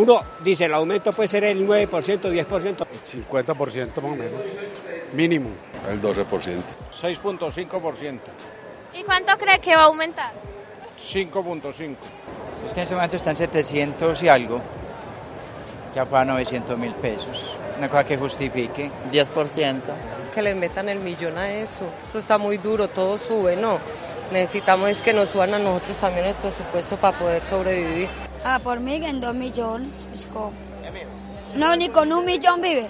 Uno dice, el aumento puede ser el 9%, 10%. 50% más o menos, mínimo. El 12%. 6.5%. ¿Y cuánto cree que va a aumentar? 5.5. Es que en ese momento están 700 y algo. Ya para 900 mil pesos. Una cosa que justifique. 10%. Que le metan el millón a eso. Esto está muy duro, todo sube, ¿no? Necesitamos es que nos suban a nosotros también el presupuesto para poder sobrevivir. Ah, por mí en dos millones. pues, ¿cómo? No, ni con un millón vive.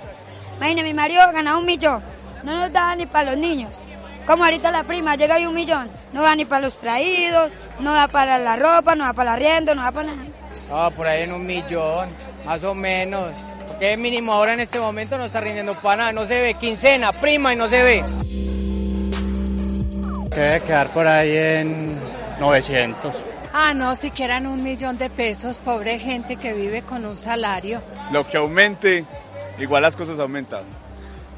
Imagínate, mi marido gana un millón. No nos da ni para los niños. Como ahorita la prima llega y un millón. No da ni para los traídos, no da para la ropa, no da para el arriendo, no da para nada. Ah, por ahí en un millón, más o menos. Porque mínimo ahora en este momento no está rindiendo para nada. No se ve quincena, prima y no se ve. Que debe quedar por ahí en 900. Ah, no, si quieran un millón de pesos, pobre gente que vive con un salario. Lo que aumente, igual las cosas aumentan.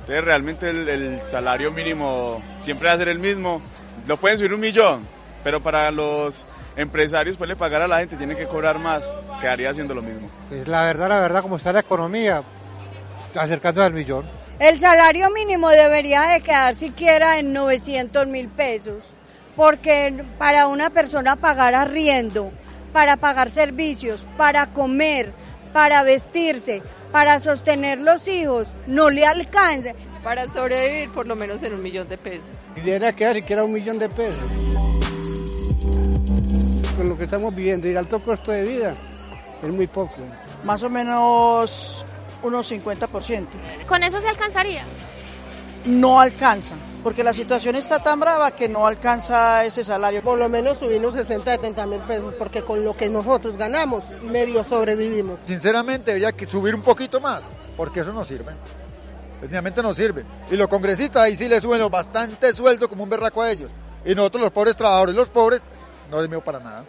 Entonces realmente el, el salario mínimo siempre va a ser el mismo. Lo pueden subir un millón, pero para los empresarios pueden pagar a la gente, tienen que cobrar más, quedaría haciendo lo mismo. Pues la verdad, la verdad, como está la economía, acercando al millón. El salario mínimo debería de quedar siquiera en 900 mil pesos, porque para una persona pagar arriendo, para pagar servicios, para comer, para vestirse, para sostener los hijos, no le alcanza. Para sobrevivir por lo menos en un millón de pesos. Debería quedar siquiera un millón de pesos. Con lo que estamos viviendo y el alto costo de vida, es muy poco. Más o menos unos 50%. ¿Con eso se alcanzaría? No alcanza, porque la situación está tan brava que no alcanza ese salario. Por lo menos subimos 60, 70 mil pesos, porque con lo que nosotros ganamos, medio sobrevivimos. Sinceramente, habría que subir un poquito más, porque eso no sirve. Definitivamente no sirve. Y los congresistas ahí sí les suben bastante sueldo como un berraco a ellos. Y nosotros los pobres trabajadores, los pobres, no les veo para nada.